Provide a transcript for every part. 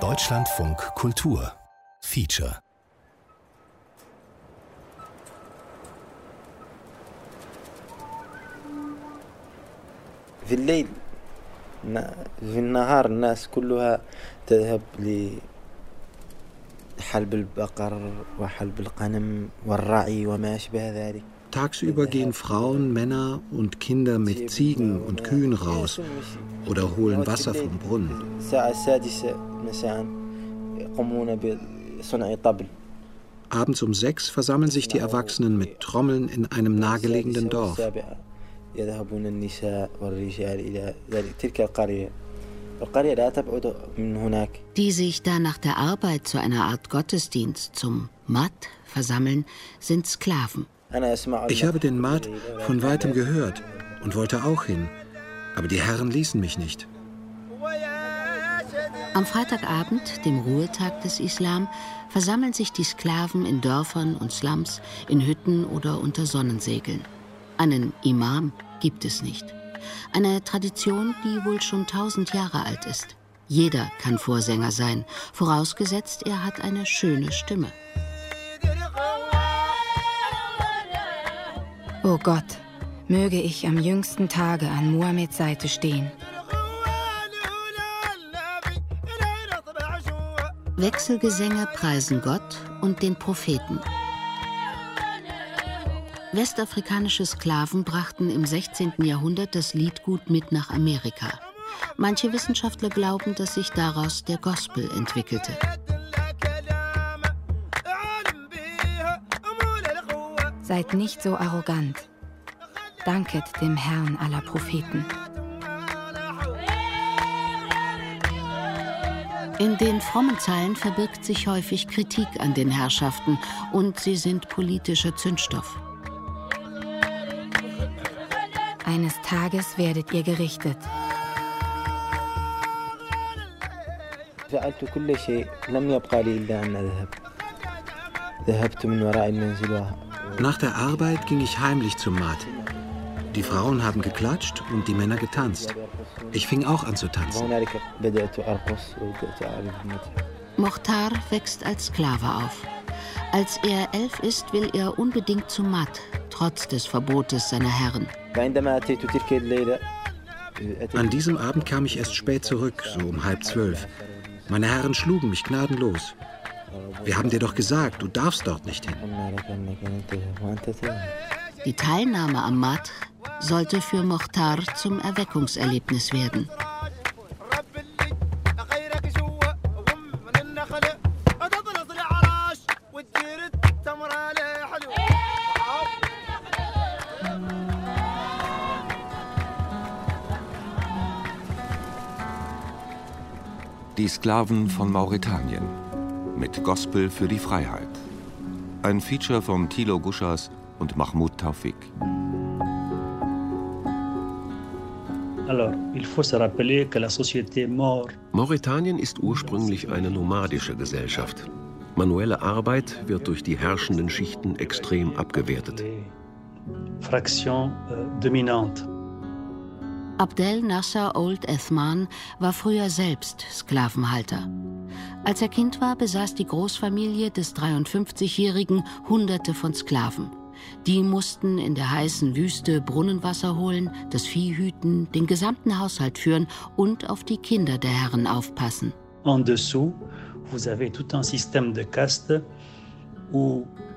Deutschlandfunk Kultur. Feature. في الليل في النهار الناس كلها تذهب لحلب البقر وحلب الغنم والرعي وما أشبه ذلك. Tagsüber gehen Frauen, Männer und Kinder mit Ziegen und Kühen raus oder holen Wasser vom Brunnen. Abends um sechs versammeln sich die Erwachsenen mit Trommeln in einem nahegelegenen Dorf. Die sich da nach der Arbeit zu einer Art Gottesdienst zum Mat versammeln, sind Sklaven. Ich habe den Mat von weitem gehört und wollte auch hin, aber die Herren ließen mich nicht. Am Freitagabend, dem Ruhetag des Islam, versammeln sich die Sklaven in Dörfern und Slums, in Hütten oder unter Sonnensegeln. Einen Imam gibt es nicht. Eine Tradition, die wohl schon tausend Jahre alt ist. Jeder kann Vorsänger sein, vorausgesetzt er hat eine schöne Stimme. O oh Gott, möge ich am jüngsten Tage an Muhammeds Seite stehen. Wechselgesänge preisen Gott und den Propheten. Westafrikanische Sklaven brachten im 16. Jahrhundert das Liedgut mit nach Amerika. Manche Wissenschaftler glauben, dass sich daraus der Gospel entwickelte. Seid nicht so arrogant. Danket dem Herrn aller Propheten. In den frommen Zeilen verbirgt sich häufig Kritik an den Herrschaften und sie sind politischer Zündstoff. Eines Tages werdet ihr gerichtet. فعلت كل شيء لم يبقى لي إلا أن أذهب ذهبت من وراء المنزل nach der Arbeit ging ich heimlich zum Mat. Die Frauen haben geklatscht und die Männer getanzt. Ich fing auch an zu tanzen. Mochtar wächst als Sklave auf. Als er elf ist, will er unbedingt zum Mat, trotz des Verbotes seiner Herren. An diesem Abend kam ich erst spät zurück, so um halb zwölf. Meine Herren schlugen mich gnadenlos. Wir haben dir doch gesagt, du darfst dort nicht hin. Die Teilnahme am Mat sollte für Mochtar zum Erweckungserlebnis werden. Die Sklaven von Mauretanien mit Gospel für die Freiheit. Ein Feature von Thilo Guschas und Mahmoud Taufik. Mauretanien ist ursprünglich eine nomadische Gesellschaft. Manuelle Arbeit wird durch die herrschenden Schichten extrem abgewertet. Fraction euh, dominante. Abdel Nasser Old Ethman war früher selbst Sklavenhalter. Als er Kind war, besaß die Großfamilie des 53-Jährigen Hunderte von Sklaven. Die mussten in der heißen Wüste Brunnenwasser holen, das Vieh hüten, den gesamten Haushalt führen und auf die Kinder der Herren aufpassen. En dessous, vous avez tout un système de caste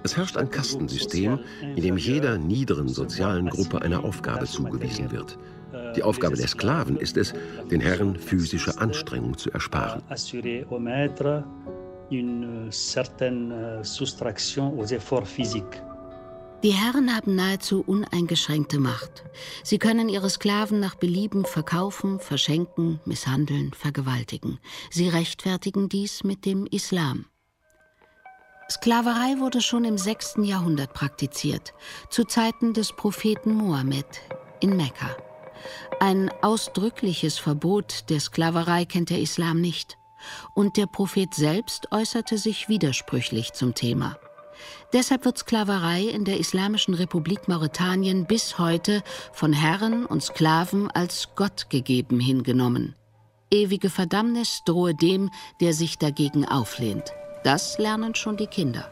es herrscht ein Kastensystem, in dem jeder niederen sozialen Gruppe eine Aufgabe zugewiesen wird. Die Aufgabe der Sklaven ist es, den Herren physische Anstrengung zu ersparen. Die Herren haben nahezu uneingeschränkte Macht. Sie können ihre Sklaven nach Belieben verkaufen, verschenken, misshandeln, vergewaltigen. Sie rechtfertigen dies mit dem Islam. Sklaverei wurde schon im 6. Jahrhundert praktiziert, zu Zeiten des Propheten Mohammed in Mekka. Ein ausdrückliches Verbot der Sklaverei kennt der Islam nicht. Und der Prophet selbst äußerte sich widersprüchlich zum Thema. Deshalb wird Sklaverei in der Islamischen Republik Mauretanien bis heute von Herren und Sklaven als Gott gegeben hingenommen. Ewige Verdammnis drohe dem, der sich dagegen auflehnt. Das lernen schon die Kinder.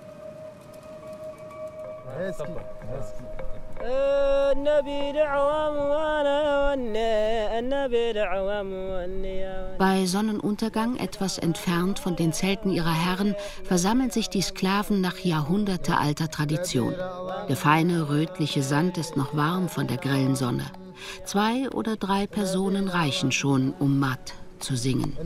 Bei Sonnenuntergang, etwas entfernt von den Zelten ihrer Herren, versammeln sich die Sklaven nach jahrhundertealter Tradition. Der feine, rötliche Sand ist noch warm von der grellen Sonne. Zwei oder drei Personen reichen schon, um matt zu singen.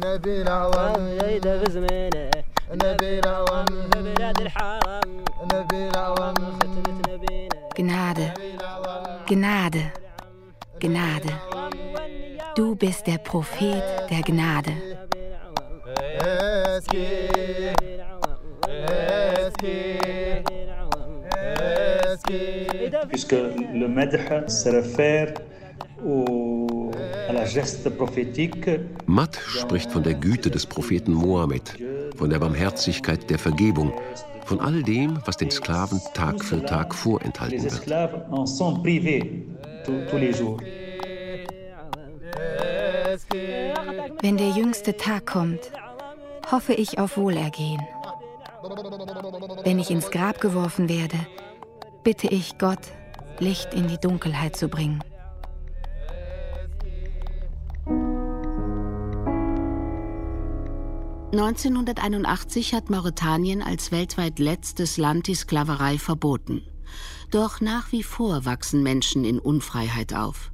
Gnade, Gnade, Gnade. Du bist der Prophet der Gnade. Puisque le madh se réfère Matt spricht von der Güte des Propheten Mohammed, von der Barmherzigkeit der Vergebung, von all dem, was den Sklaven Tag für Tag vorenthalten wird. Wenn der jüngste Tag kommt, hoffe ich auf Wohlergehen. Wenn ich ins Grab geworfen werde, bitte ich Gott, Licht in die Dunkelheit zu bringen. 1981 hat Mauretanien als weltweit letztes Land die Sklaverei verboten. Doch nach wie vor wachsen Menschen in Unfreiheit auf.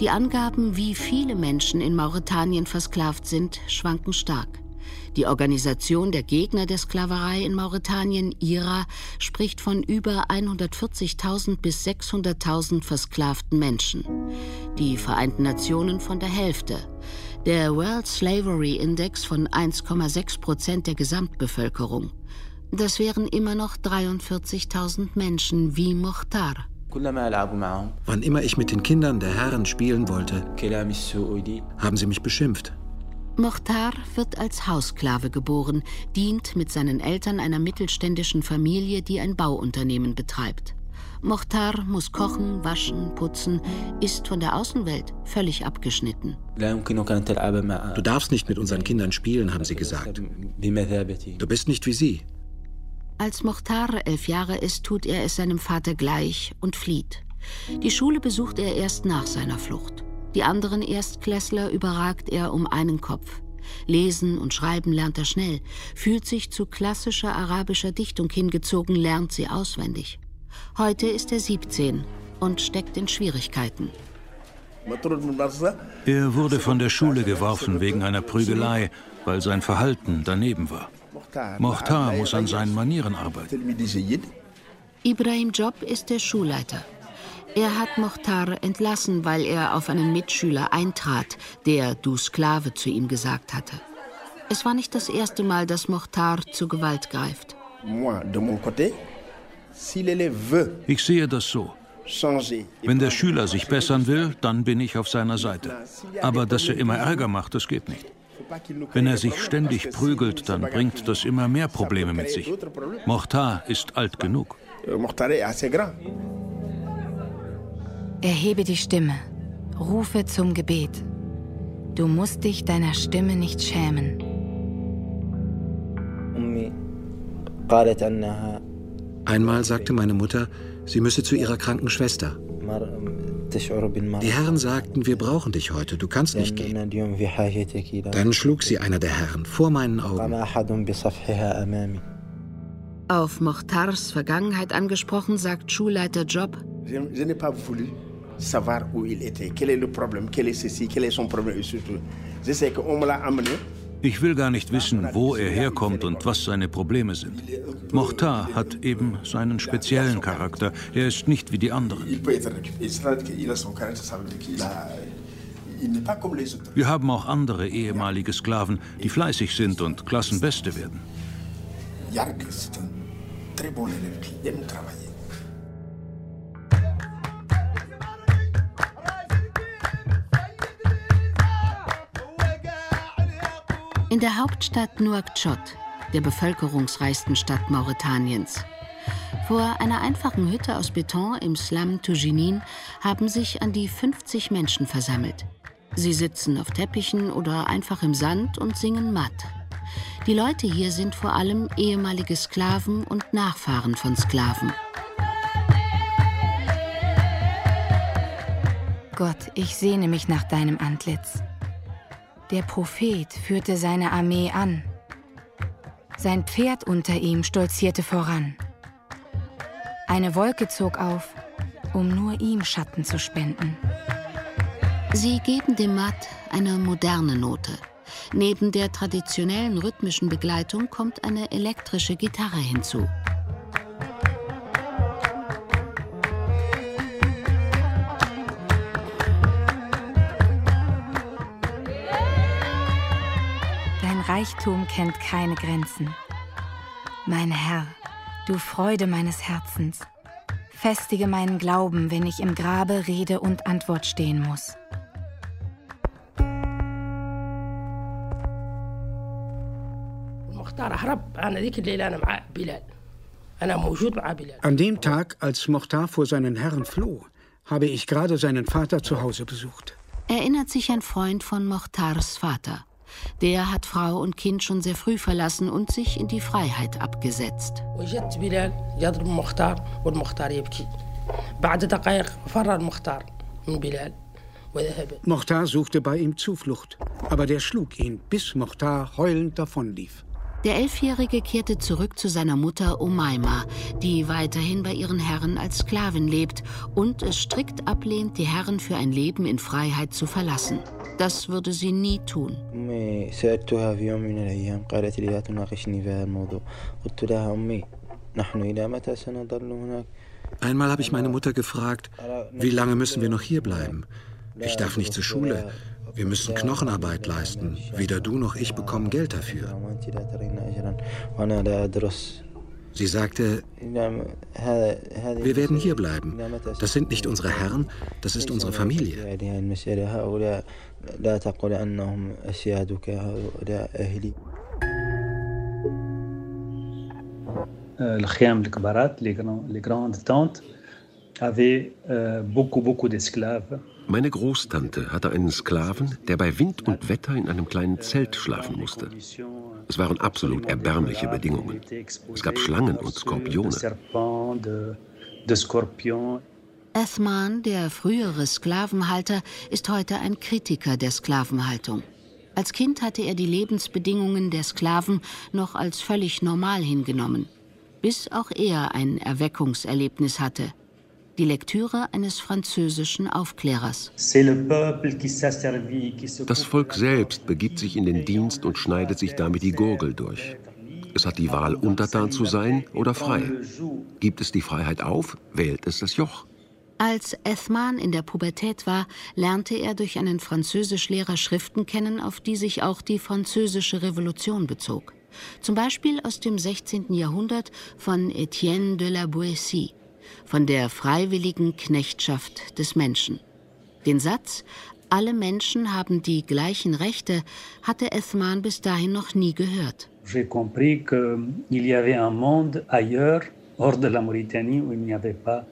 Die Angaben, wie viele Menschen in Mauretanien versklavt sind, schwanken stark. Die Organisation der Gegner der Sklaverei in Mauretanien, IRA, spricht von über 140.000 bis 600.000 versklavten Menschen. Die Vereinten Nationen von der Hälfte. Der World Slavery Index von 1,6 Prozent der Gesamtbevölkerung. Das wären immer noch 43.000 Menschen wie Mochtar. Wann immer ich mit den Kindern der Herren spielen wollte, haben sie mich beschimpft. Mochtar wird als Haussklave geboren, dient mit seinen Eltern einer mittelständischen Familie, die ein Bauunternehmen betreibt. Mochtar muss kochen, waschen, putzen, ist von der Außenwelt völlig abgeschnitten. Du darfst nicht mit unseren Kindern spielen, haben sie gesagt. Du bist nicht wie sie. Als Mochtar elf Jahre ist, tut er es seinem Vater gleich und flieht. Die Schule besucht er erst nach seiner Flucht. Die anderen Erstklässler überragt er um einen Kopf. Lesen und Schreiben lernt er schnell, fühlt sich zu klassischer arabischer Dichtung hingezogen, lernt sie auswendig. Heute ist er 17 und steckt in Schwierigkeiten. Er wurde von der Schule geworfen wegen einer Prügelei, weil sein Verhalten daneben war. Mochtar muss an seinen Manieren arbeiten. Ibrahim Job ist der Schulleiter. Er hat Mochtar entlassen, weil er auf einen Mitschüler eintrat, der du Sklave zu ihm gesagt hatte. Es war nicht das erste Mal, dass Mochtar zu Gewalt greift. Ich sehe das so. Wenn der Schüler sich bessern will, dann bin ich auf seiner Seite. Aber dass er immer Ärger macht, das geht nicht. Wenn er sich ständig prügelt, dann bringt das immer mehr Probleme mit sich. Mochtar ist alt genug. Erhebe die Stimme, rufe zum Gebet. Du musst dich deiner Stimme nicht schämen. Einmal sagte meine Mutter, sie müsse zu ihrer kranken Schwester. Die Herren sagten, wir brauchen dich heute, du kannst nicht gehen. Dann schlug sie einer der Herren vor meinen Augen. Auf Mochtars Vergangenheit angesprochen, sagt Schulleiter Job, savoir où il était, quel est le problème, quel est ceci, quel est son problème et surtout. Je sais qu'on me l'a amené. Ich will gar nicht wissen, wo er herkommt und was seine Probleme sind. Mochtar hat eben seinen speziellen Charakter. Er ist nicht wie die anderen. Wir haben auch andere ehemalige Sklaven, die fleißig sind und Klassenbeste werden. In der Hauptstadt Nouakchott, der bevölkerungsreichsten Stadt Mauretaniens. Vor einer einfachen Hütte aus Beton im Slum Toujinin haben sich an die 50 Menschen versammelt. Sie sitzen auf Teppichen oder einfach im Sand und singen matt. Die Leute hier sind vor allem ehemalige Sklaven und Nachfahren von Sklaven. Gott, ich sehne mich nach deinem Antlitz. Der Prophet führte seine Armee an. Sein Pferd unter ihm stolzierte voran. Eine Wolke zog auf, um nur ihm Schatten zu spenden. Sie geben dem Matt eine moderne Note. Neben der traditionellen rhythmischen Begleitung kommt eine elektrische Gitarre hinzu. Reichtum kennt keine Grenzen. Mein Herr, du Freude meines Herzens, festige meinen Glauben, wenn ich im Grabe Rede und Antwort stehen muss. An dem Tag, als Mochtar vor seinen Herren floh, habe ich gerade seinen Vater zu Hause besucht. Erinnert sich ein Freund von Mochtars Vater. Der hat Frau und Kind schon sehr früh verlassen und sich in die Freiheit abgesetzt. Mochtar suchte bei ihm Zuflucht, aber der schlug ihn, bis Mochtar heulend davonlief. Der Elfjährige kehrte zurück zu seiner Mutter Omaima, die weiterhin bei ihren Herren als Sklavin lebt und es strikt ablehnt, die Herren für ein Leben in Freiheit zu verlassen. Das würde sie nie tun. Einmal habe ich meine Mutter gefragt, wie lange müssen wir noch hier bleiben? Ich darf nicht zur Schule. Wir müssen Knochenarbeit leisten. Weder du noch ich bekommen Geld dafür. Sie sagte, wir werden hier bleiben. Das sind nicht unsere Herren, das ist unsere Familie. الخيام الكبارات les grandes tentes avaient euh, beaucoup beaucoup d'esclaves meine Großtante hatte einen Sklaven, der bei Wind und Wetter in einem kleinen Zelt schlafen musste. Es waren absolut erbärmliche Bedingungen. Es gab Schlangen und Skorpione. Ethman, der frühere Sklavenhalter, ist heute ein Kritiker der Sklavenhaltung. Als Kind hatte er die Lebensbedingungen der Sklaven noch als völlig normal hingenommen, bis auch er ein Erweckungserlebnis hatte die Lektüre eines französischen Aufklärers. Das Volk selbst begibt sich in den Dienst und schneidet sich damit die Gurgel durch. Es hat die Wahl, untertan zu sein oder frei. Gibt es die Freiheit auf, wählt es das Joch. Als Ethman in der Pubertät war, lernte er durch einen Französischlehrer Schriften kennen, auf die sich auch die Französische Revolution bezog. Zum Beispiel aus dem 16. Jahrhundert von Etienne de la Boétie von der freiwilligen Knechtschaft des Menschen. Den Satz, alle Menschen haben die gleichen Rechte, hatte Ethman bis dahin noch nie gehört. J'ai compris qu'il y avait un monde ailleurs, hors de la Mauritanie, où il n'y avait pas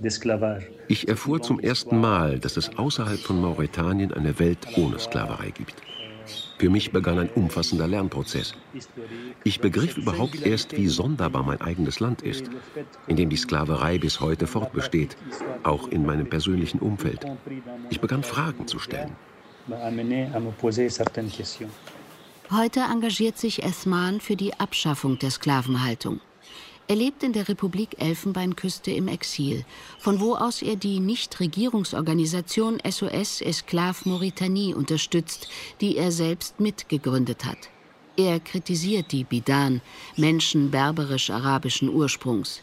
d'esclavage. Ich erfuhr zum ersten Mal, dass es außerhalb von Mauretanien eine Welt ohne Sklaverei gibt. Für mich begann ein umfassender Lernprozess. Ich begriff überhaupt erst, wie sonderbar mein eigenes Land ist, in dem die Sklaverei bis heute fortbesteht, auch in meinem persönlichen Umfeld. Ich begann Fragen zu stellen. Heute engagiert sich Esman für die Abschaffung der Sklavenhaltung. Er lebt in der Republik Elfenbeinküste im Exil, von wo aus er die Nichtregierungsorganisation SOS Esclave Mauritanie unterstützt, die er selbst mitgegründet hat. Er kritisiert die Bidan, Menschen berberisch-arabischen Ursprungs,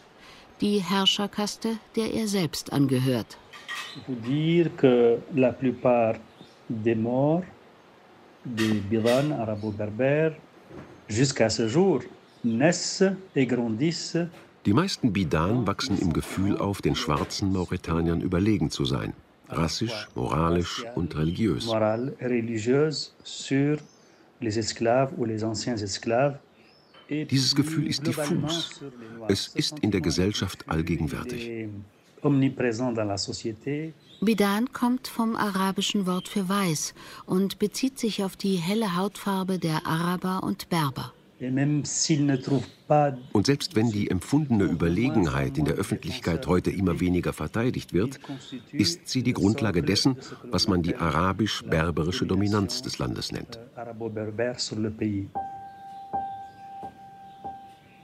die Herrscherkaste, der er selbst angehört. des Bidan arabo-berbères jusqu'à ce jour die meisten Bidan wachsen im Gefühl auf, den schwarzen Mauretaniern überlegen zu sein, rassisch, moralisch und religiös. Dieses Gefühl ist diffus. Es ist in der Gesellschaft allgegenwärtig. Bidan kommt vom arabischen Wort für weiß und bezieht sich auf die helle Hautfarbe der Araber und Berber. Und selbst wenn die empfundene Überlegenheit in der Öffentlichkeit heute immer weniger verteidigt wird, ist sie die Grundlage dessen, was man die arabisch-berberische Dominanz des Landes nennt.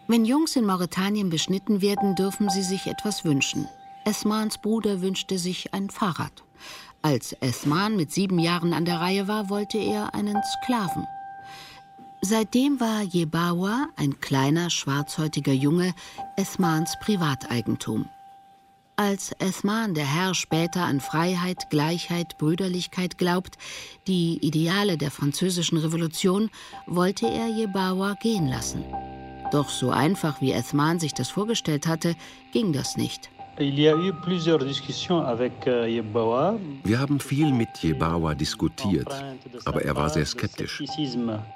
Wenn Jungs in Mauretanien beschnitten werden, dürfen sie sich etwas wünschen. Esmans Bruder wünschte sich ein Fahrrad. Als Esman mit sieben Jahren an der Reihe war, wollte er einen Sklaven. Seitdem war Jebawa, ein kleiner, schwarzhäutiger Junge, Esmans Privateigentum. Als Esman, der Herr, später an Freiheit, Gleichheit, Brüderlichkeit glaubt, die Ideale der französischen Revolution, wollte er Jebawa gehen lassen. Doch so einfach, wie Esman sich das vorgestellt hatte, ging das nicht. Euh, Wir haben viel mit Jebawa diskutiert, aber er war sehr skeptisch.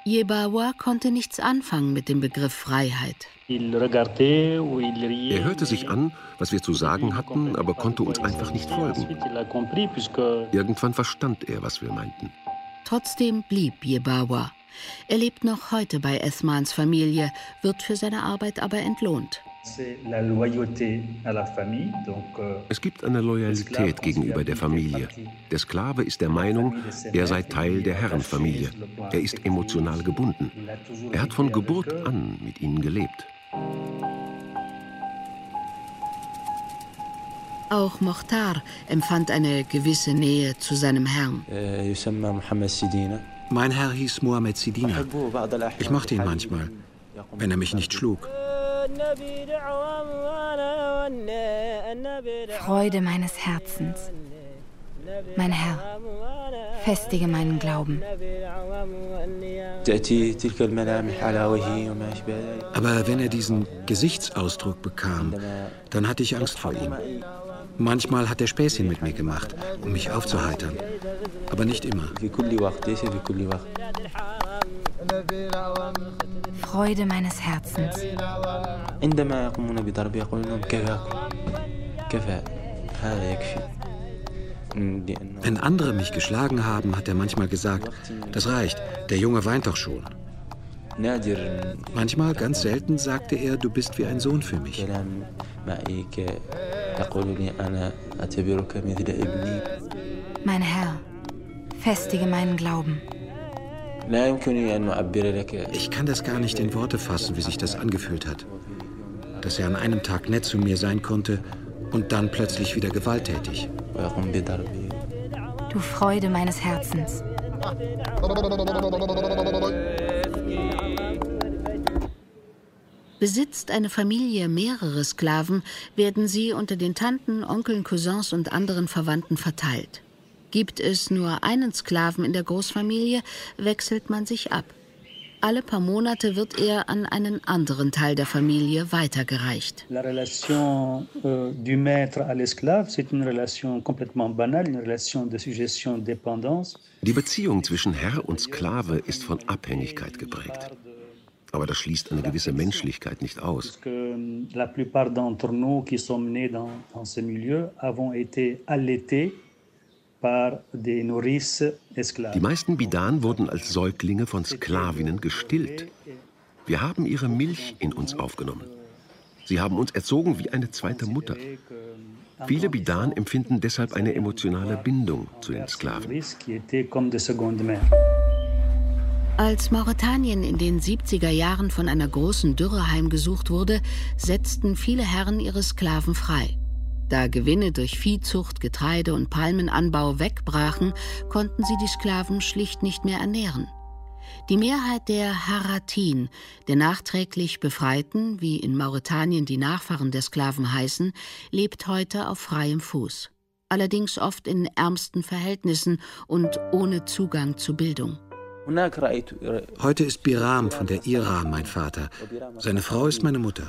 Jebawa konnte nichts anfangen mit dem Begriff Freiheit. Er hörte sich an, was wir zu sagen hatten, aber konnte uns einfach nicht folgen. Irgendwann verstand er, was wir meinten. Trotzdem blieb Jebawa. Er lebt noch heute bei Esmans Familie, wird für seine Arbeit aber entlohnt. Euh, es gibt eine Loyalität gegenüber der Familie. Der Sklave ist der Meinung, er sei Teil der Herrenfamilie. Er ist emotional gebunden. Er hat von Geburt an mit ihnen gelebt. Auch Mochtar empfand eine gewisse Nähe zu seinem Herrn. Äh, mein Herr hieß Mohammed Sidina. Ich mochte ihn manchmal, wenn er mich nicht schlug. Freude meines Herzens. Mein Herr, festige meinen Glauben. Aber wenn er diesen Gesichtsausdruck bekam, dann hatte ich Angst vor ihm. Manchmal hat er Späßchen mit mir gemacht, um mich aufzuheitern. Aber nicht immer. Freude meines Herzens. Wenn andere mich geschlagen haben, hat er manchmal gesagt, das reicht, der Junge weint doch schon. Manchmal, ganz selten, sagte er, du bist wie ein Sohn für mich. Mein Herr, festige meinen Glauben. Ich kann das gar nicht in Worte fassen, wie sich das angefühlt hat. Dass er an einem Tag nett zu mir sein konnte und dann plötzlich wieder gewalttätig. Du Freude meines Herzens. Besitzt eine Familie mehrere Sklaven, werden sie unter den Tanten, Onkeln, Cousins und anderen Verwandten verteilt. Gibt es nur einen Sklaven in der Großfamilie, wechselt man sich ab. Alle paar Monate wird er an einen anderen Teil der Familie weitergereicht. Euh. Die Beziehung zwischen Herr und Sklave ist von Abhängigkeit geprägt. Aber das schließt eine gewisse Menschlichkeit nicht aus. La plupart d'entre nous qui sommes nés dans, dans ce milieu avons été allaités die meisten Bidan wurden als Säuglinge von Sklavinnen gestillt. Wir haben ihre Milch in uns aufgenommen. Sie haben uns erzogen wie eine zweite Mutter. Viele Bidan empfinden deshalb eine emotionale Bindung zu den Sklaven. Als Mauretanien in den 70er Jahren von einer großen Dürre heimgesucht wurde, setzten viele Herren ihre Sklaven frei. Da Gewinne durch Viehzucht, Getreide und Palmenanbau wegbrachen, konnten sie die Sklaven schlicht nicht mehr ernähren. Die Mehrheit der Haratin, der nachträglich Befreiten, wie in Mauretanien die Nachfahren der Sklaven heißen, lebt heute auf freiem Fuß. Allerdings oft in ärmsten Verhältnissen und ohne Zugang zu Bildung. Heute ist Biram von der Ira mein Vater. Seine Frau ist meine Mutter.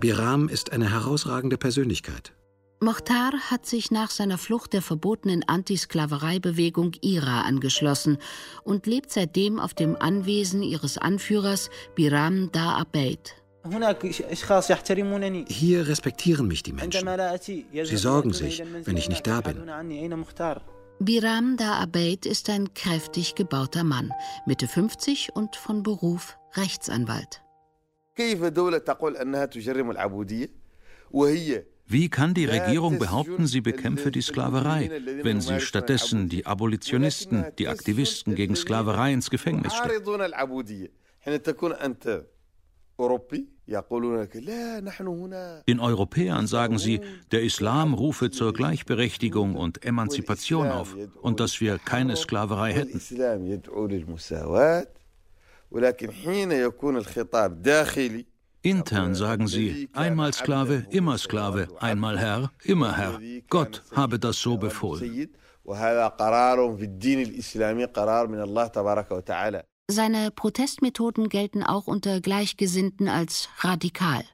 Biram ist eine herausragende Persönlichkeit. Mochtar hat sich nach seiner Flucht der verbotenen Antisklavereibewegung IRA angeschlossen und lebt seitdem auf dem Anwesen ihres Anführers Biram Da Abeid. Hier respektieren mich die Menschen. Sie sorgen sich, wenn ich nicht da bin. Biram Da Abeid ist ein kräftig gebauter Mann, Mitte 50 und von Beruf Rechtsanwalt. Wie kann die Regierung behaupten, sie bekämpfe die Sklaverei, wenn sie stattdessen die Abolitionisten, die Aktivisten gegen Sklaverei ins Gefängnis steckt? Den Europäern sagen sie, der Islam rufe zur Gleichberechtigung und Emanzipation auf und dass wir keine Sklaverei hätten. Intern sagen sie, einmal Sklave, immer Sklave, einmal Herr, immer Herr. Gott habe das so befohlen. Seine Protestmethoden gelten auch unter Gleichgesinnten als radikal.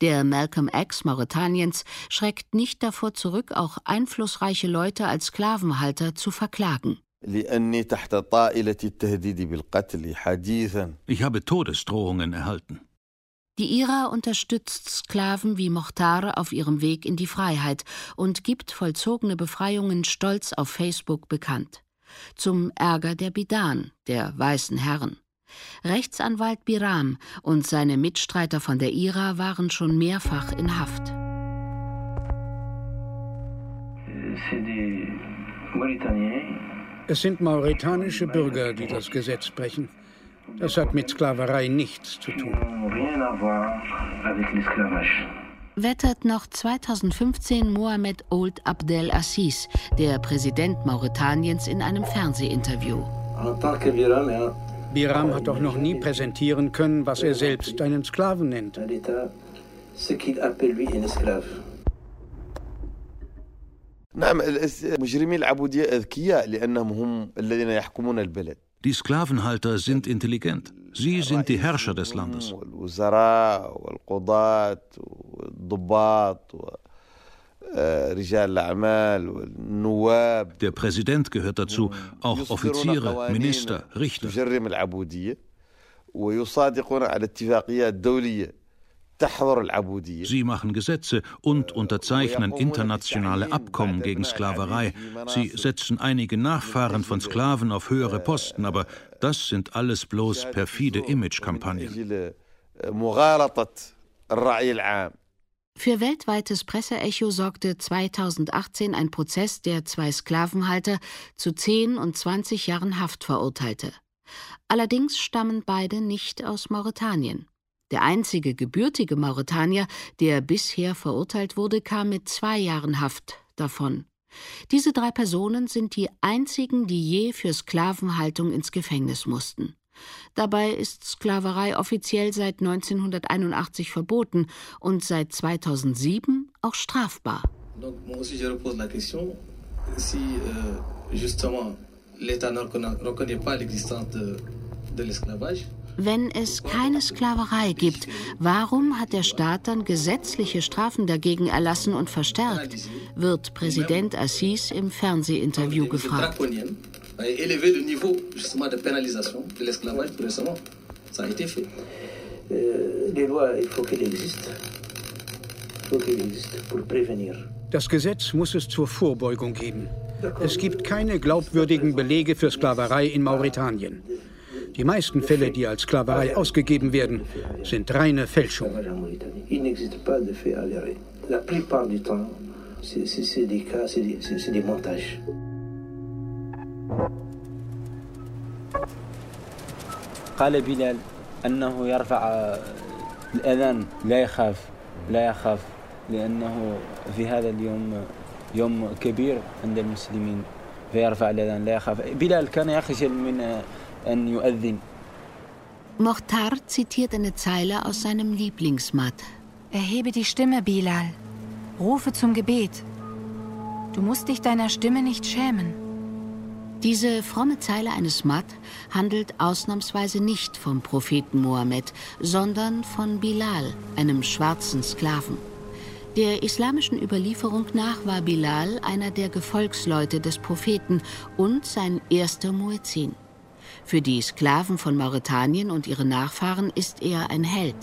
Der Malcolm X Mauretaniens schreckt nicht davor zurück, auch einflussreiche Leute als Sklavenhalter zu verklagen. Ich habe Todesdrohungen erhalten. Die IRA unterstützt Sklaven wie Mochtar auf ihrem Weg in die Freiheit und gibt vollzogene Befreiungen stolz auf Facebook bekannt zum Ärger der Bidan, der weißen Herren. Rechtsanwalt Biram und seine Mitstreiter von der IRA waren schon mehrfach in Haft. Es sind mauretanische Bürger, die das Gesetz brechen. Das hat mit Sklaverei nichts zu tun wettert noch 2015 Mohamed Ould Abdel Assis, der Präsident Mauretaniens, in einem Fernsehinterview. Biram hat doch noch nie präsentieren können, was er selbst einen Sklaven nennt. نعم مجرمي العبودية أذكياء لأنهم هم الذين يحكمون البلد die Sklavenhalter sind intelligent. Sie sind die Herrscher des Landes. Der Präsident gehört dazu, auch Offiziere, Minister, Richter. Sie machen Gesetze und unterzeichnen internationale Abkommen gegen Sklaverei. Sie setzen einige Nachfahren von Sklaven auf höhere Posten, aber das sind alles bloß perfide Imagekampagnen. Für weltweites Presseecho sorgte 2018 ein Prozess, der zwei Sklavenhalter zu 10 und 20 Jahren Haft verurteilte. Allerdings stammen beide nicht aus Mauretanien. Der einzige gebürtige Mauretanier, der bisher verurteilt wurde, kam mit zwei Jahren Haft davon. Diese drei Personen sind die einzigen, die je für Sklavenhaltung ins Gefängnis mussten. Dabei ist Sklaverei offiziell seit 1981 verboten und seit 2007 auch strafbar. Donc, moi aussi, je repose la question, si euh, justement l'État ne reconnaît wenn es keine Sklaverei gibt, warum hat der Staat dann gesetzliche Strafen dagegen erlassen und verstärkt? wird Präsident Assis im Fernsehinterview gefragt. Das Gesetz muss es zur Vorbeugung geben. Es gibt keine glaubwürdigen Belege für Sklaverei in Mauretanien. Die meisten Fälle, die als Sklaverei ausgegeben werden, sind reine Fälschung. قال بلال أنه يرفع الأذان لا يخاف لا يخاف لأنه في هذا اليوم يوم كبير عند المسلمين فيرفع الأذان لا يخاف بلال كان يخجل من Mohtar zitiert eine Zeile aus seinem Lieblingsmat. Erhebe die Stimme, Bilal. Rufe zum Gebet. Du musst dich deiner Stimme nicht schämen. Diese fromme Zeile eines Mat handelt ausnahmsweise nicht vom Propheten Mohammed, sondern von Bilal, einem schwarzen Sklaven. Der islamischen Überlieferung nach war Bilal einer der Gefolgsleute des Propheten und sein erster Muezzin. Für die Sklaven von Mauretanien und ihre Nachfahren ist er ein Held.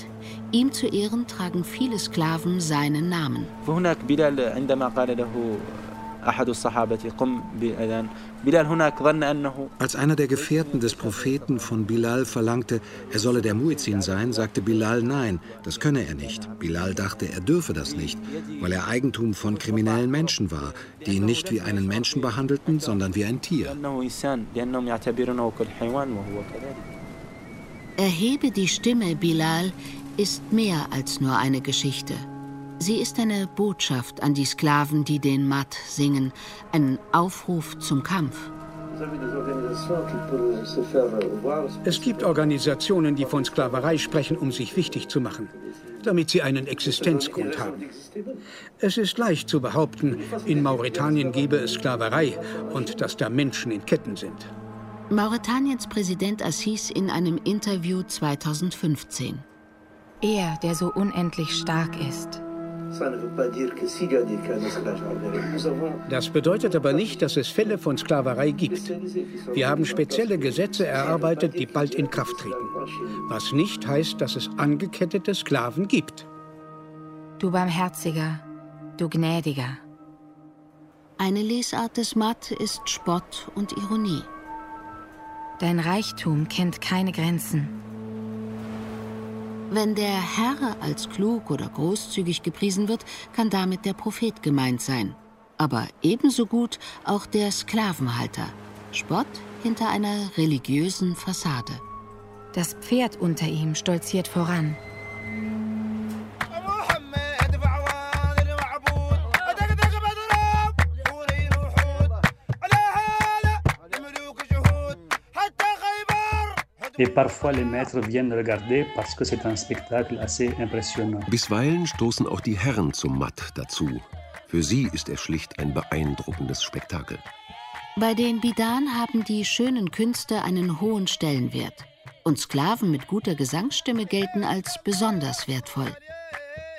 Ihm zu Ehren tragen viele Sklaven seinen Namen. Als einer der Gefährten des Propheten von Bilal verlangte, er solle der Muezzin sein, sagte Bilal nein, das könne er nicht. Bilal dachte, er dürfe das nicht, weil er Eigentum von kriminellen Menschen war, die ihn nicht wie einen Menschen behandelten, sondern wie ein Tier. Erhebe die Stimme, Bilal, ist mehr als nur eine Geschichte. Sie ist eine Botschaft an die Sklaven, die den Mat singen, ein Aufruf zum Kampf. Es gibt Organisationen, die von Sklaverei sprechen, um sich wichtig zu machen, damit sie einen Existenzgrund haben. Es ist leicht zu behaupten, in Mauretanien gebe es Sklaverei und dass da Menschen in Ketten sind. Mauretaniens Präsident Assis in einem Interview 2015. Er, der so unendlich stark ist, das bedeutet aber nicht, dass es Fälle von Sklaverei gibt. Wir haben spezielle Gesetze erarbeitet, die bald in Kraft treten. Was nicht heißt, dass es angekettete Sklaven gibt. Du Barmherziger, du Gnädiger. Eine Lesart des Matt ist Spott und Ironie. Dein Reichtum kennt keine Grenzen. Wenn der Herr als klug oder großzügig gepriesen wird, kann damit der Prophet gemeint sein. Aber ebenso gut auch der Sklavenhalter. Spott hinter einer religiösen Fassade. Das Pferd unter ihm stolziert voran. Et parfois les maîtres viennent regarder parce que c'est un spectacle assez impressionnant. Bisweilen stoßen auch die Herren zum Matt dazu. Für sie ist er schlicht ein beeindruckendes Spektakel. Bei den Bidan haben die schönen Künste einen hohen Stellenwert. Und Sklaven mit guter Gesangsstimme gelten als besonders wertvoll.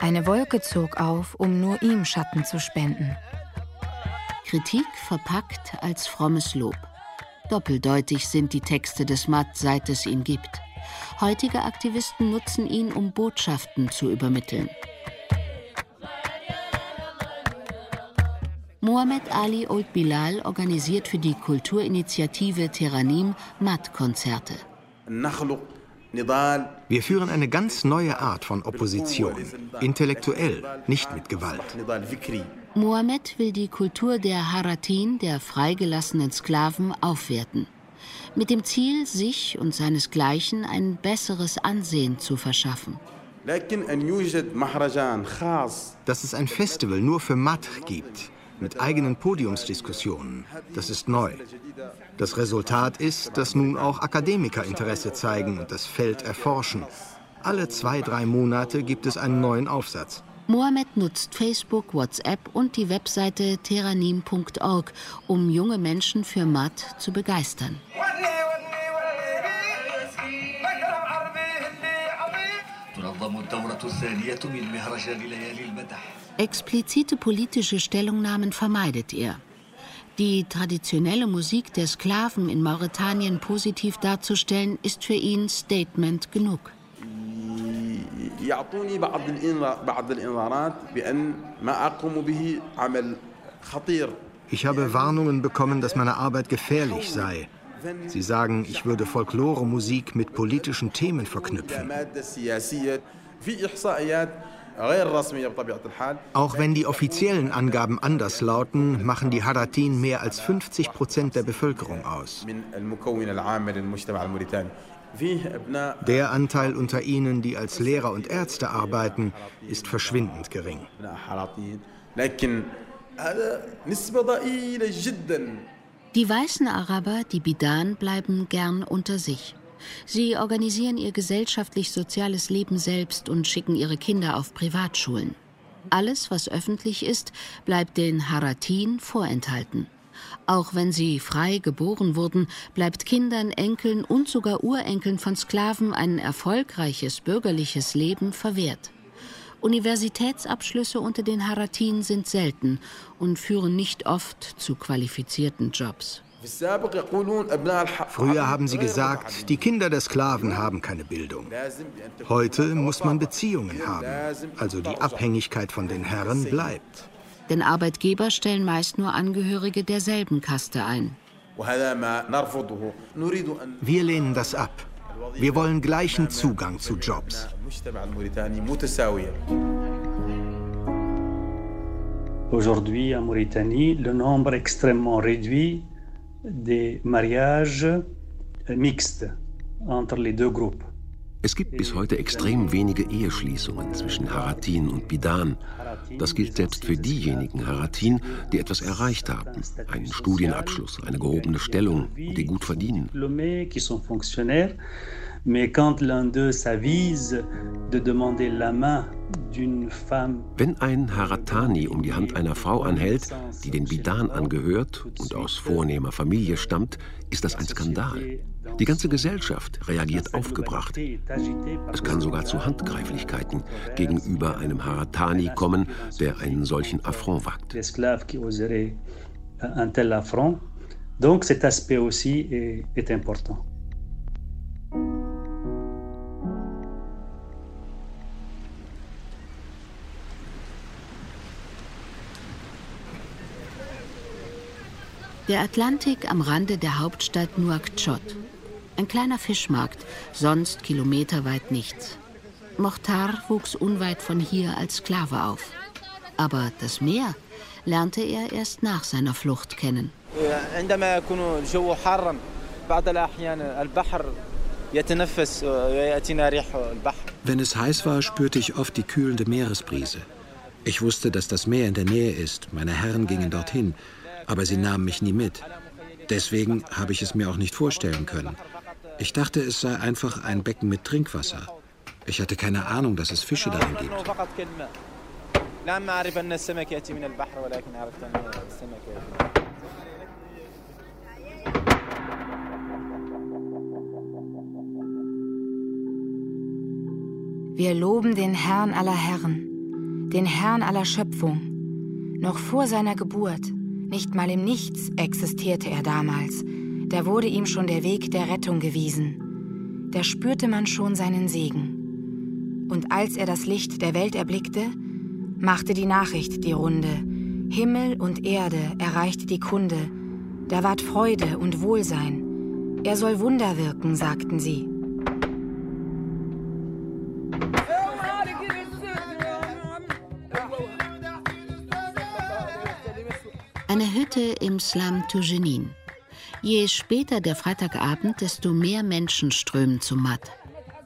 Eine Wolke zog auf, um nur ihm Schatten zu spenden. Kritik verpackt als frommes Lob. Doppeldeutig sind die Texte des Mat, seit es ihn gibt. Heutige Aktivisten nutzen ihn, um Botschaften zu übermitteln. Mohamed Ali Old Bilal organisiert für die Kulturinitiative Teranim Mat-Konzerte. Wir führen eine ganz neue Art von Opposition, intellektuell, nicht mit Gewalt. Mohammed will die Kultur der Haratin, der freigelassenen Sklaven, aufwerten. Mit dem Ziel, sich und seinesgleichen ein besseres Ansehen zu verschaffen. Dass es ein Festival nur für Mat gibt, mit eigenen Podiumsdiskussionen, das ist neu. Das Resultat ist, dass nun auch Akademiker Interesse zeigen und das Feld erforschen. Alle zwei, drei Monate gibt es einen neuen Aufsatz. Mohammed nutzt Facebook, WhatsApp und die Webseite teranim.org, um junge Menschen für Mat zu begeistern. Explizite politische Stellungnahmen vermeidet er. Die traditionelle Musik der Sklaven in Mauretanien positiv darzustellen, ist für ihn Statement genug. يعطوني بعض بعض الانذارات بان ما اقوم به عمل خطير Ich habe Warnungen bekommen, dass meine Arbeit gefährlich sei. Sie sagen, ich würde Folklore-Musik mit politischen Themen verknüpfen. Auch wenn die offiziellen Angaben anders lauten, machen die Haratin mehr als 50 Prozent der Bevölkerung aus. Der Anteil unter ihnen, die als Lehrer und Ärzte arbeiten, ist verschwindend gering. Die weißen Araber, die Bidan, bleiben gern unter sich. Sie organisieren ihr gesellschaftlich-soziales Leben selbst und schicken ihre Kinder auf Privatschulen. Alles, was öffentlich ist, bleibt den Haratin vorenthalten. Auch wenn sie frei geboren wurden, bleibt Kindern, Enkeln und sogar Urenkeln von Sklaven ein erfolgreiches bürgerliches Leben verwehrt. Universitätsabschlüsse unter den Haratin sind selten und führen nicht oft zu qualifizierten Jobs. Früher haben sie gesagt, die Kinder der Sklaven haben keine Bildung. Heute muss man Beziehungen haben, also die Abhängigkeit von den Herren bleibt. Denn Arbeitgeber stellen meist nur Angehörige derselben Kaste ein. Wir lehnen das ab. Wir wollen gleichen Zugang zu Jobs. Aujourd'hui, en Mauritanie, le nombre extrêmement réduit des mariages mixtes entre les deux groupes. Es gibt bis heute extrem wenige Eheschließungen zwischen Haratin und Bidan. Das gilt selbst für diejenigen Haratin, die etwas erreicht haben, einen Studienabschluss, eine gehobene Stellung und die gut verdienen. Mais quand l'un d'eux s'avise de demander la main. Wenn ein Haratani um die Hand einer Frau anhält, die den Bidan angehört und aus vornehmer Familie stammt, ist das ein Skandal. Die ganze Gesellschaft reagiert aufgebracht. Es kann sogar zu Handgreiflichkeiten gegenüber einem Haratani kommen, der einen solchen Affront wagt. Donc cet aspect aussi est important. Der Atlantik am Rande der Hauptstadt Nouakchott. Ein kleiner Fischmarkt, sonst kilometerweit nichts. Mochtar wuchs unweit von hier als Sklave auf. Aber das Meer lernte er erst nach seiner Flucht kennen. Wenn es heiß war, spürte ich oft die kühlende Meeresbrise. Ich wusste, dass das Meer in der Nähe ist. Meine Herren gingen dorthin aber sie nahmen mich nie mit. Deswegen habe ich es mir auch nicht vorstellen können. Ich dachte, es sei einfach ein Becken mit Trinkwasser. Ich hatte keine Ahnung, dass es Fische darin gibt. Wir loben den Herrn aller Herren, den Herrn aller Schöpfung, noch vor seiner Geburt nicht mal im Nichts existierte er damals. Da wurde ihm schon der Weg der Rettung gewiesen. Da spürte man schon seinen Segen. Und als er das Licht der Welt erblickte, machte die Nachricht die Runde. Himmel und Erde erreichte die Kunde. Da ward Freude und Wohlsein. Er soll Wunder wirken, sagten sie. Eine Hütte im Slum Tujenin. Je später der Freitagabend, desto mehr Menschen strömen zu Matt.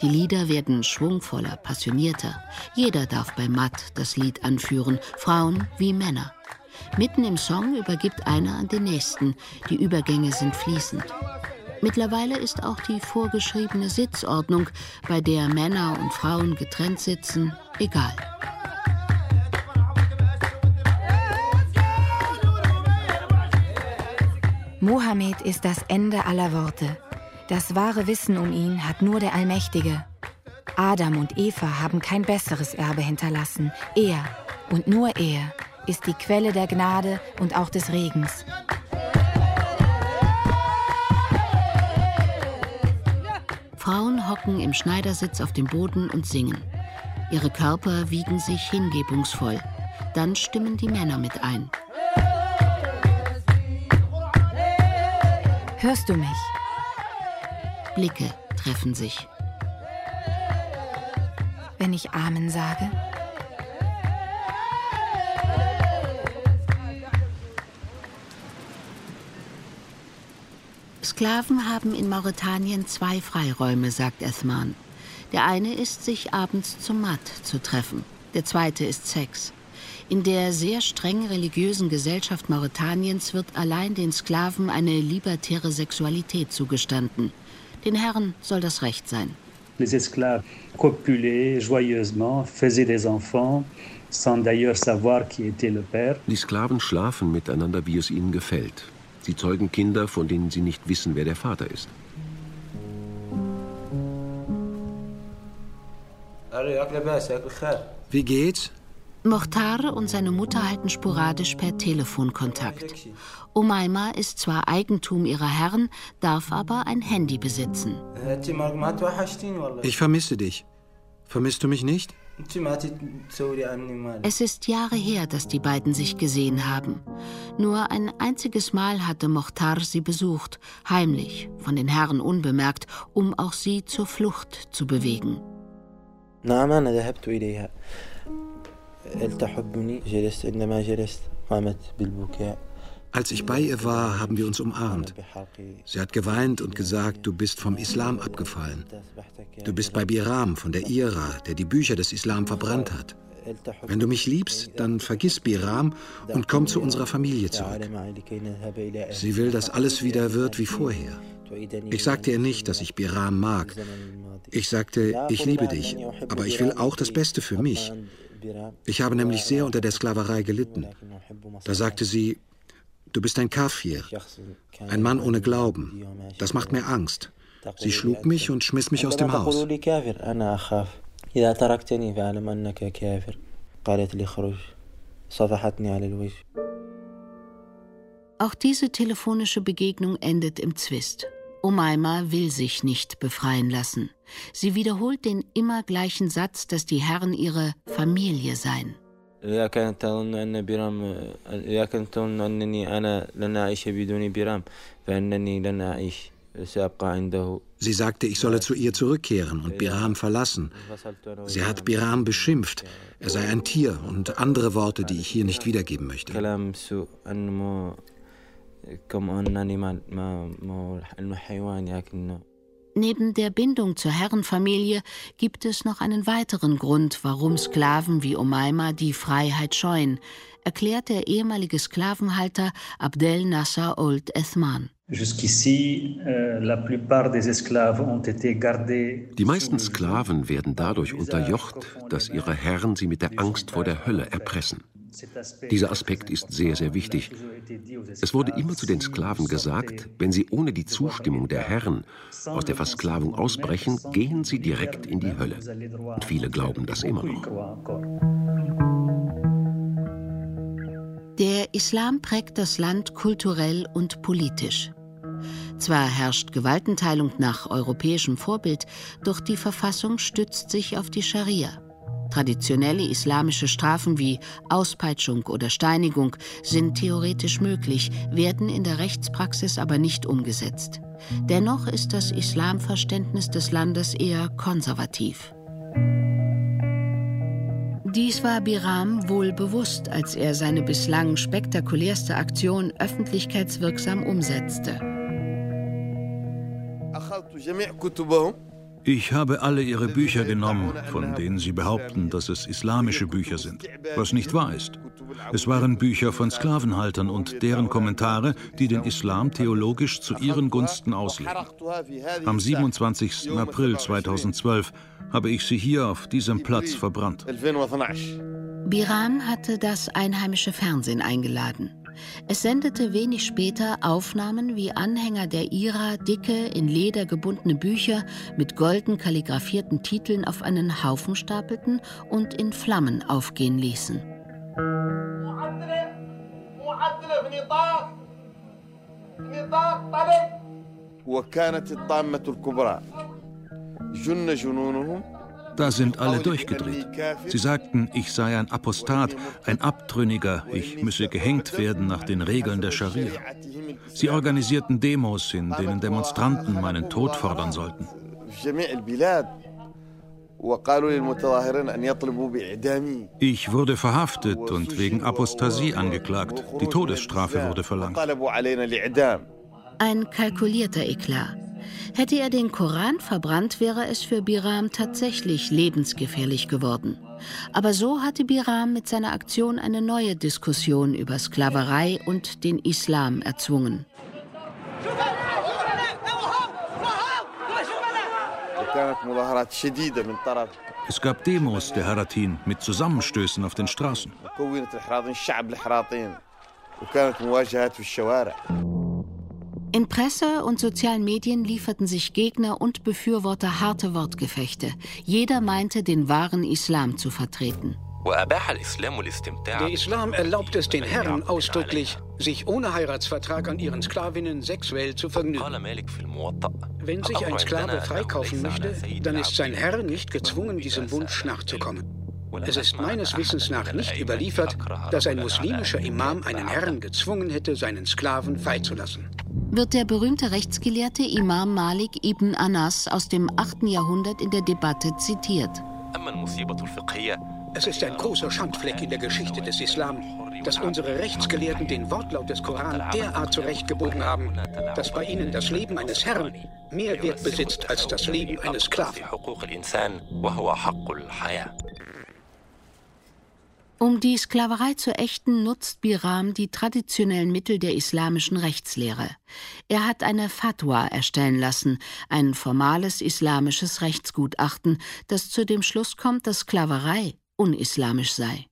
Die Lieder werden schwungvoller, passionierter. Jeder darf bei Matt das Lied anführen, Frauen wie Männer. Mitten im Song übergibt einer an den nächsten. Die Übergänge sind fließend. Mittlerweile ist auch die vorgeschriebene Sitzordnung, bei der Männer und Frauen getrennt sitzen, egal. Mohammed ist das Ende aller Worte. Das wahre Wissen um ihn hat nur der Allmächtige. Adam und Eva haben kein besseres Erbe hinterlassen. Er und nur er ist die Quelle der Gnade und auch des Regens. Frauen hocken im Schneidersitz auf dem Boden und singen. Ihre Körper wiegen sich hingebungsvoll. Dann stimmen die Männer mit ein. Hörst du mich? Blicke treffen sich. Wenn ich Amen sage? Sklaven haben in Mauretanien zwei Freiräume, sagt Ethman. Der eine ist, sich abends zum Matt zu treffen. Der zweite ist Sex. In der sehr streng religiösen Gesellschaft Mauretaniens wird allein den Sklaven eine libertäre Sexualität zugestanden. Den Herren soll das Recht sein. Les esclaves copulaient joyeusement, faisaient des enfants, sans d'ailleurs savoir qui était le père. Die Sklaven schlafen miteinander, wie es ihnen gefällt. Sie zeugen Kinder, von denen sie nicht wissen, wer der Vater ist. Wie geht's? Mochtar und seine Mutter halten sporadisch per Telefon Kontakt. Umaima ist zwar Eigentum ihrer Herren, darf aber ein Handy besitzen. Ich vermisse dich. Vermisst du mich nicht? Es ist Jahre her, dass die beiden sich gesehen haben. Nur ein einziges Mal hatte Mochtar sie besucht, heimlich, von den Herren unbemerkt, um auch sie zur Flucht zu bewegen. Als ich bei ihr war, haben wir uns umarmt. Sie hat geweint und gesagt, du bist vom Islam abgefallen. Du bist bei Biram von der Ira, der die Bücher des Islam verbrannt hat. Wenn du mich liebst, dann vergiss Biram und komm zu unserer Familie zurück. Sie will, dass alles wieder wird wie vorher. Ich sagte ihr nicht, dass ich Biram mag. Ich sagte, ich liebe dich, aber ich will auch das Beste für mich. Ich habe nämlich sehr unter der Sklaverei gelitten. Da sagte sie, Du bist ein Kafir, ein Mann ohne Glauben. Das macht mir Angst. Sie schlug mich und schmiss mich aus dem Haus. Auch diese telefonische Begegnung endet im Zwist. Umaima will sich nicht befreien lassen. Sie wiederholt den immer gleichen Satz, dass die Herren ihre Familie seien. Sie sagte, ich solle zu ihr zurückkehren und Biram verlassen. Sie hat Biram beschimpft, er sei ein Tier und andere Worte, die ich hier nicht wiedergeben möchte. Neben der Bindung zur Herrenfamilie gibt es noch einen weiteren Grund, warum Sklaven wie Omaima die Freiheit scheuen, erklärt der ehemalige Sklavenhalter Abdel Nasser Old Ethman. Euh, die meisten Sklaven werden dadurch unterjocht, dass ihre Herren sie mit der Angst vor der Hölle erpressen. Dieser Aspekt ist sehr, sehr wichtig. Es wurde immer zu den Sklaven gesagt, wenn sie ohne die Zustimmung der Herren aus der Versklavung ausbrechen, gehen sie direkt in die Hölle. Und viele glauben das immer noch. Der Islam prägt das Land kulturell und politisch. Zwar herrscht Gewaltenteilung nach europäischem Vorbild, doch die Verfassung stützt sich auf die Scharia. Traditionelle islamische Strafen wie Auspeitschung oder Steinigung sind theoretisch möglich, werden in der Rechtspraxis aber nicht umgesetzt. Dennoch ist das Islamverständnis des Landes eher konservativ. Dies war Biram wohl bewusst, als er seine bislang spektakulärste Aktion öffentlichkeitswirksam umsetzte. Ich habe alle ihre Bücher genommen, von denen sie behaupten, dass es islamische Bücher sind, was nicht wahr ist. Es waren Bücher von Sklavenhaltern und deren Kommentare, die den Islam theologisch zu ihren Gunsten auslegen. Am 27. April 2012 habe ich sie hier auf diesem Platz verbrannt. Biram hatte das einheimische Fernsehen eingeladen. Es sendete wenig später Aufnahmen, wie Anhänger der IRA dicke, in Leder gebundene Bücher mit golden kalligraphierten Titeln auf einen Haufen stapelten und in Flammen aufgehen ließen. وكانت الطامة الكبرى جن جنونهم da sind alle durchgedreht. Sie sagten, ich sei ein Apostat, ein Abtrünniger, ich müsse gehängt werden nach den Regeln der Scharia. Sie organisierten Demos, in denen Demonstranten meinen Tod fordern sollten. Ich wurde verhaftet und wegen Apostasie angeklagt. Die Todesstrafe wurde verlangt. Ein kalkulierter Eklat. Hätte er den Koran verbrannt, wäre es für Biram tatsächlich lebensgefährlich geworden. Aber so hatte Biram mit seiner Aktion eine neue Diskussion über Sklaverei und den Islam erzwungen. Es gab Demos der Haratin mit Zusammenstößen auf den Straßen. In Presse und sozialen Medien lieferten sich Gegner und Befürworter harte Wortgefechte. Jeder meinte, den wahren Islam zu vertreten. Der Islam erlaubt es den Herren ausdrücklich, sich ohne Heiratsvertrag an ihren Sklavinnen sexuell zu vergnügen. Wenn sich ein Sklave freikaufen möchte, dann ist sein Herr nicht gezwungen, diesem Wunsch nachzukommen. Es ist meines Wissens nach nicht überliefert, dass ein muslimischer Imam einen Herrn gezwungen hätte, seinen Sklaven freizulassen. Wird der berühmte Rechtsgelehrte Imam Malik ibn Anas aus dem 8. Jahrhundert in der Debatte zitiert. Es ist ein großer Schandfleck in der Geschichte des Islam, dass unsere Rechtsgelehrten den Wortlaut des Koran derart zurechtgebogen haben, dass bei ihnen das Leben eines Herrn mehr Wert besitzt als das Leben eines Sklaven. Um die Sklaverei zu ächten, nutzt Biram die traditionellen Mittel der islamischen Rechtslehre. Er hat eine Fatwa erstellen lassen, ein formales islamisches Rechtsgutachten, das zu dem Schluss kommt, dass Sklaverei unislamisch sei.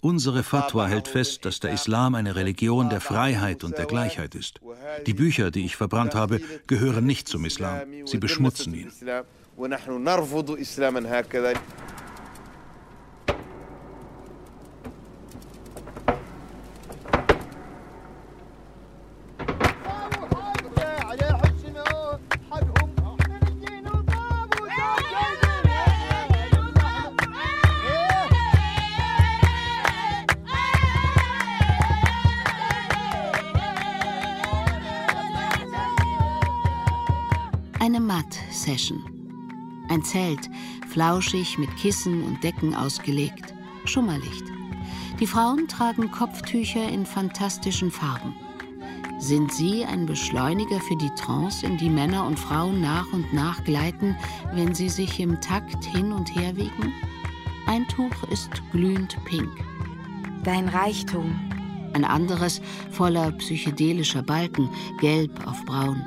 Unsere Fatwa hält fest, dass der Islam eine Religion der Freiheit und der Gleichheit ist. Die Bücher, die ich verbrannt habe, gehören nicht zum Islam. Sie beschmutzen ihn. Matt-Session. Ein Zelt, flauschig mit Kissen und Decken ausgelegt. Schummerlicht. Die Frauen tragen Kopftücher in fantastischen Farben. Sind sie ein Beschleuniger für die Trance, in die Männer und Frauen nach und nach gleiten, wenn sie sich im Takt hin und her wiegen? Ein Tuch ist glühend pink. Dein Reichtum. Ein anderes voller psychedelischer Balken, gelb auf braun.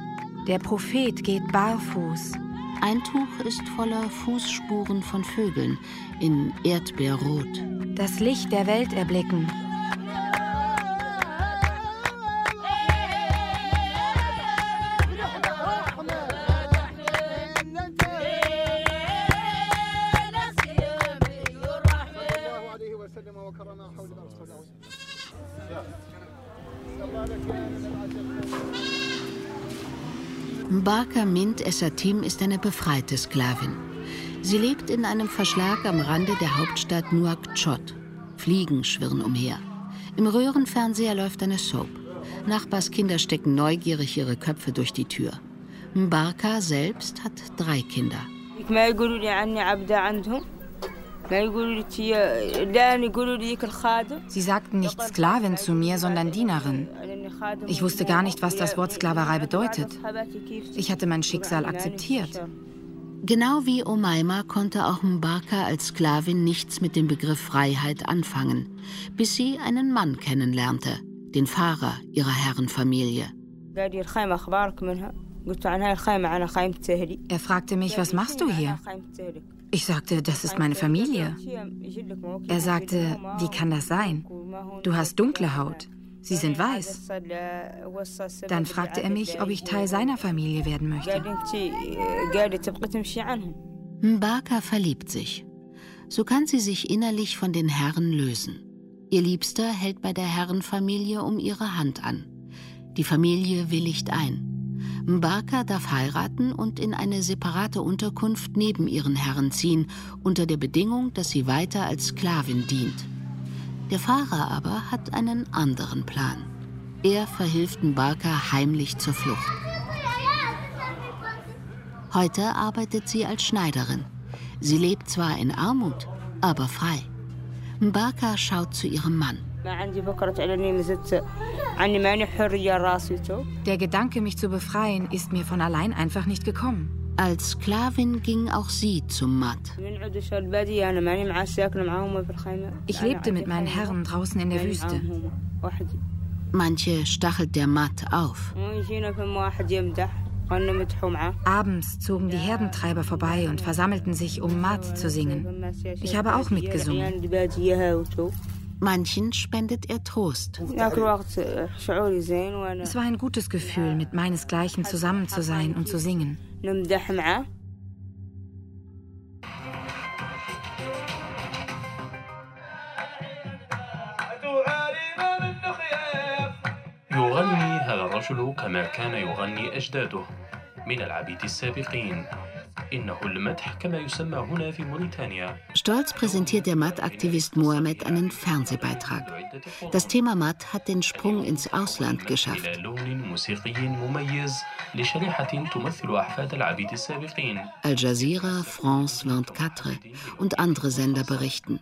Der Prophet geht barfuß. Ein Tuch ist voller Fußspuren von Vögeln in Erdbeerrot. Das Licht der Welt erblicken. Mint Essatim ist eine befreite Sklavin. Sie lebt in einem Verschlag am Rande der Hauptstadt Nouakchott. Fliegen schwirren umher. Im Röhrenfernseher läuft eine Soap. Nachbarskinder stecken neugierig ihre Köpfe durch die Tür. Mbarka selbst hat drei Kinder. Sie sagten nicht Sklavin zu mir, sondern Dienerin. Ich wusste gar nicht, was das Wort Sklaverei bedeutet. Ich hatte mein Schicksal akzeptiert. Genau wie Omaima konnte auch Mbaka als Sklavin nichts mit dem Begriff Freiheit anfangen, bis sie einen Mann kennenlernte, den Fahrer ihrer Herrenfamilie. Er fragte mich, was machst du hier? Ich sagte, das ist meine Familie. Er sagte, wie kann das sein? Du hast dunkle Haut. Sie sind weiß. Dann fragte er mich, ob ich Teil seiner Familie werden möchte. Mbaka verliebt sich. So kann sie sich innerlich von den Herren lösen. Ihr Liebster hält bei der Herrenfamilie um ihre Hand an. Die Familie willigt ein. Mbaka darf heiraten und in eine separate Unterkunft neben ihren Herren ziehen, unter der Bedingung, dass sie weiter als Sklavin dient. Der Fahrer aber hat einen anderen Plan. Er verhilft Mbaka heimlich zur Flucht. Heute arbeitet sie als Schneiderin. Sie lebt zwar in Armut, aber frei. Mbaka schaut zu ihrem Mann. Der Gedanke, mich zu befreien, ist mir von allein einfach nicht gekommen. Als Sklavin ging auch sie zum Matt. Ich lebte mit meinen Herren draußen in der Wüste. Manche stachelt der Matt auf. Abends zogen die Herdentreiber vorbei und versammelten sich, um Mat zu singen. Ich habe auch mitgesungen. Manchen spendet er Trost. Es war ein gutes Gefühl, mit meinesgleichen zusammen zu sein und zu singen. يغني هذا الرجل كما كان يغني أجداده من العبيد السابقين Stolz präsentiert der Matt-Aktivist Mohammed einen Fernsehbeitrag. Das Thema Matt hat den Sprung ins Ausland geschafft. Al Jazeera, France 24 und andere Sender berichten.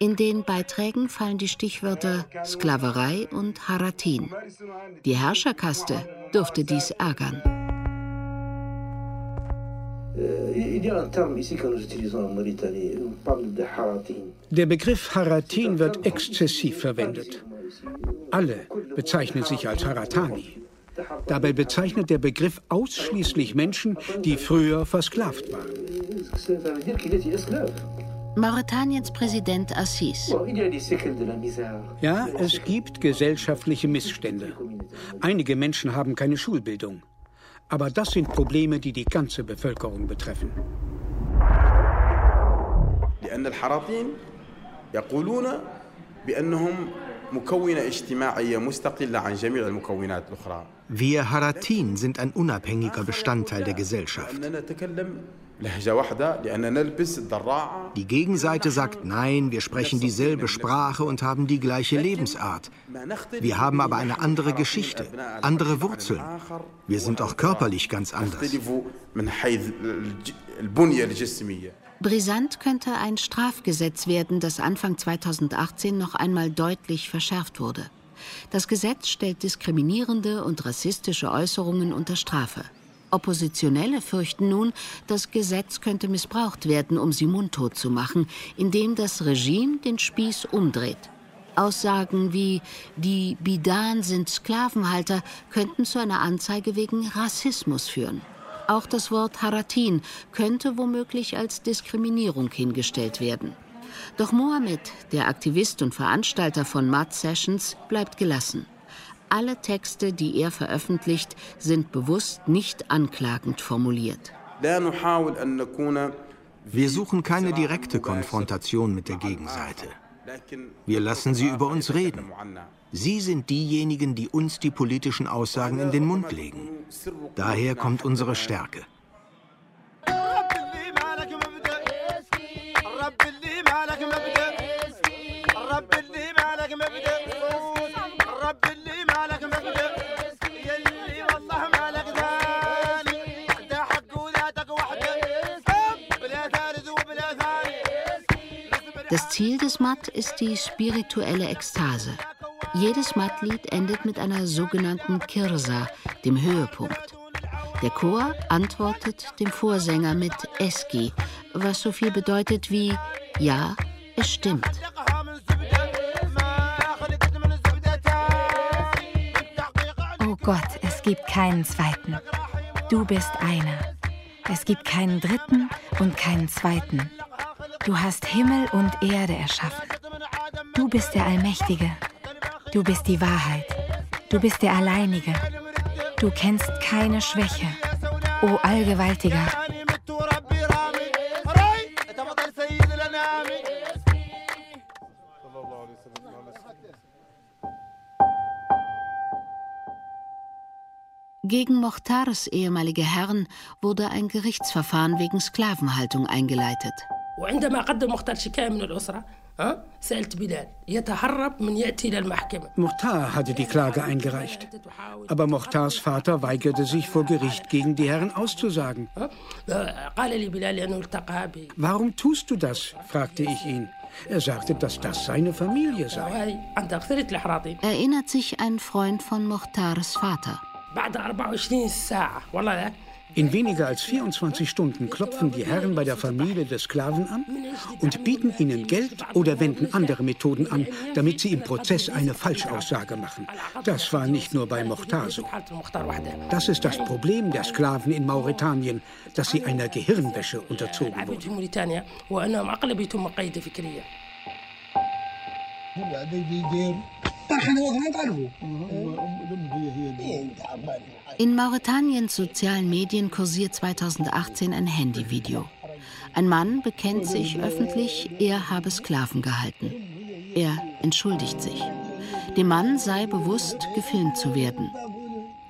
In den Beiträgen fallen die Stichwörter Sklaverei und Haratin. Die Herrscherkaste dürfte dies ärgern. Der Begriff Haratin wird exzessiv verwendet. Alle bezeichnen sich als Haratani. Dabei bezeichnet der Begriff ausschließlich Menschen, die früher versklavt waren. Mauretaniens Präsident Assis. Ja, es gibt gesellschaftliche Missstände. Einige Menschen haben keine Schulbildung. Aber das sind Probleme, die die ganze Bevölkerung betreffen. لأن الحراطين يقولون بأنهم مكونة اجتماعية مستقلة عن جميع المكونات الأخرى. Wir Haratin sind ein unabhängiger Bestandteil der Gesellschaft. Die Gegenseite sagt nein, wir sprechen dieselbe Sprache und haben die gleiche Lebensart. Wir haben aber eine andere Geschichte, andere Wurzeln. Wir sind auch körperlich ganz anders. Brisant könnte ein Strafgesetz werden, das Anfang 2018 noch einmal deutlich verschärft wurde. Das Gesetz stellt diskriminierende und rassistische Äußerungen unter Strafe. Oppositionelle fürchten nun, das Gesetz könnte missbraucht werden, um sie mundtot zu machen, indem das Regime den Spieß umdreht. Aussagen wie die Bidan sind Sklavenhalter könnten zu einer Anzeige wegen Rassismus führen. Auch das Wort Haratin könnte womöglich als Diskriminierung hingestellt werden. Doch Mohammed, der Aktivist und Veranstalter von Mud Sessions, bleibt gelassen. Alle Texte, die er veröffentlicht, sind bewusst nicht anklagend formuliert. Wir suchen keine direkte Konfrontation mit der Gegenseite. Wir lassen sie über uns reden. Sie sind diejenigen, die uns die politischen Aussagen in den Mund legen. Daher kommt unsere Stärke. Das Ziel des Matt ist die spirituelle Ekstase. Jedes Matt-Lied endet mit einer sogenannten Kirsa, dem Höhepunkt. Der Chor antwortet dem Vorsänger mit Eski, was so viel bedeutet wie Ja, es stimmt. Oh Gott, es gibt keinen zweiten. Du bist einer. Es gibt keinen dritten und keinen zweiten. Du hast Himmel und Erde erschaffen. Du bist der Allmächtige. Du bist die Wahrheit. Du bist der Alleinige. Du kennst keine Schwäche. O Allgewaltiger. Gegen Mochtars ehemalige Herren wurde ein Gerichtsverfahren wegen Sklavenhaltung eingeleitet. وعندما قدم مختار شكاية من الأسرة سألت بلال يتهرب من يأتي إلى المحكمة Muhtar hatte die Klage eingereicht. Aber Muhtars Vater weigerte sich vor Gericht gegen die Herren auszusagen. Warum tust du das? fragte ich ihn. Er sagte, dass das seine Familie sei. Erinnert sich ein Freund von Muhtars Vater. in weniger als 24 Stunden klopfen die Herren bei der Familie des Sklaven an und bieten ihnen Geld oder wenden andere Methoden an, damit sie im Prozess eine Falschaussage machen. Das war nicht nur bei Mochtar so. Das ist das Problem der Sklaven in Mauretanien, dass sie einer Gehirnwäsche unterzogen wurden. In Mauretaniens sozialen Medien kursiert 2018 ein Handyvideo. Ein Mann bekennt sich öffentlich, er habe Sklaven gehalten. Er entschuldigt sich. Dem Mann sei bewusst, gefilmt zu werden.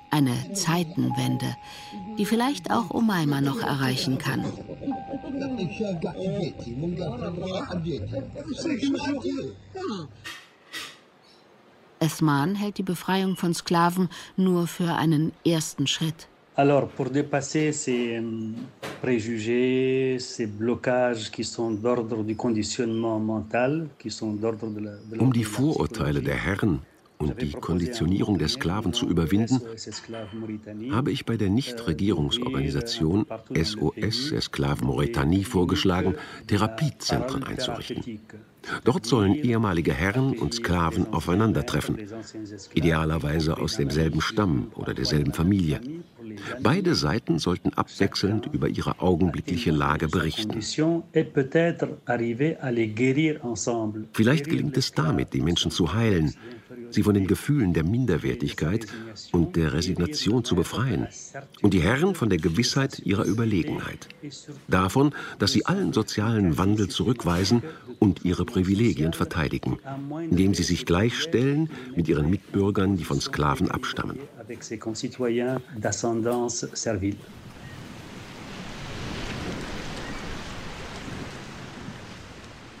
Eine Zeitenwende, die vielleicht auch Umaima noch erreichen kann. Esman hält die Befreiung von Sklaven nur für einen ersten Schritt. Alors, pour dépasser ces préjugés, ces blocages qui sont d'ordre du conditionnement mental, qui sont d'ordre de la, Um die Vorurteile der Herren und die Konditionierung der Sklaven zu überwinden, habe ich bei der Nichtregierungsorganisation SOS Esclaves Mauritanie vorgeschlagen, Therapiezentren einzurichten. Dort sollen ehemalige Herren und Sklaven aufeinandertreffen, idealerweise aus demselben Stamm oder derselben Familie. Beide Seiten sollten abwechselnd über ihre augenblickliche Lage berichten. Vielleicht gelingt es damit, die Menschen zu heilen, sie von den Gefühlen der Minderwertigkeit und der Resignation zu befreien und die Herren von der Gewissheit ihrer Überlegenheit. Davon, dass sie allen sozialen Wandel zurückweisen und ihre Privilegien verteidigen, indem sie sich gleichstellen mit ihren Mitbürgern, die von Sklaven abstammen.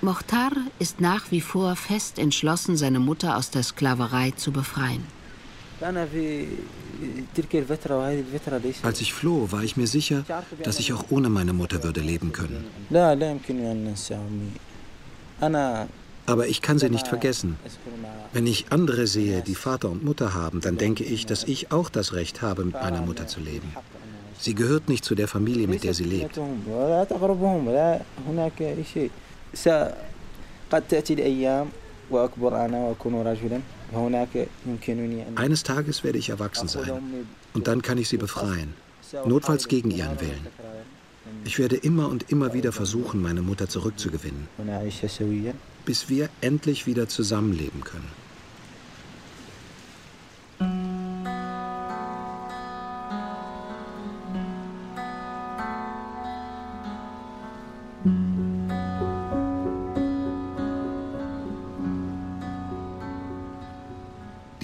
Mochtar ist nach wie vor fest entschlossen, seine Mutter aus der Sklaverei zu befreien. Als ich floh, war ich mir sicher, dass ich auch ohne meine Mutter würde leben können. Aber ich kann sie nicht vergessen. Wenn ich andere sehe, die Vater und Mutter haben, dann denke ich, dass ich auch das Recht habe, mit meiner Mutter zu leben. Sie gehört nicht zu der Familie, mit der sie lebt. Eines Tages werde ich erwachsen sein und dann kann ich sie befreien, notfalls gegen ihren Willen. Ich werde immer und immer wieder versuchen, meine Mutter zurückzugewinnen, bis wir endlich wieder zusammenleben können.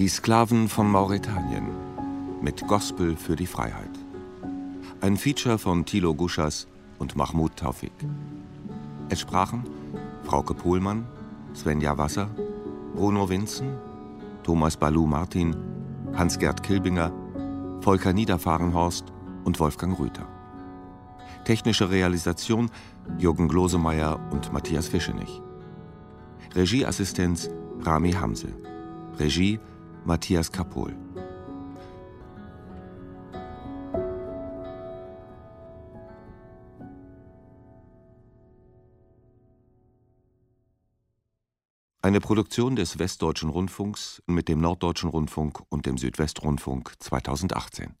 Die Sklaven von Mauretanien mit Gospel für die Freiheit. Ein Feature von Thilo Guschas und Mahmoud Taufik. Es sprachen Frauke Pohlmann, Svenja Wasser, Bruno Winzen, Thomas Balu Martin, Hans-Gerd Kilbinger, Volker Niederfahrenhorst und Wolfgang Rüther. Technische Realisation Jürgen Glosemeyer und Matthias Fischenich. Regieassistenz Rami Hamse. Regie Matthias Kapohl. Eine Produktion des Westdeutschen Rundfunks mit dem Norddeutschen Rundfunk und dem Südwestrundfunk 2018.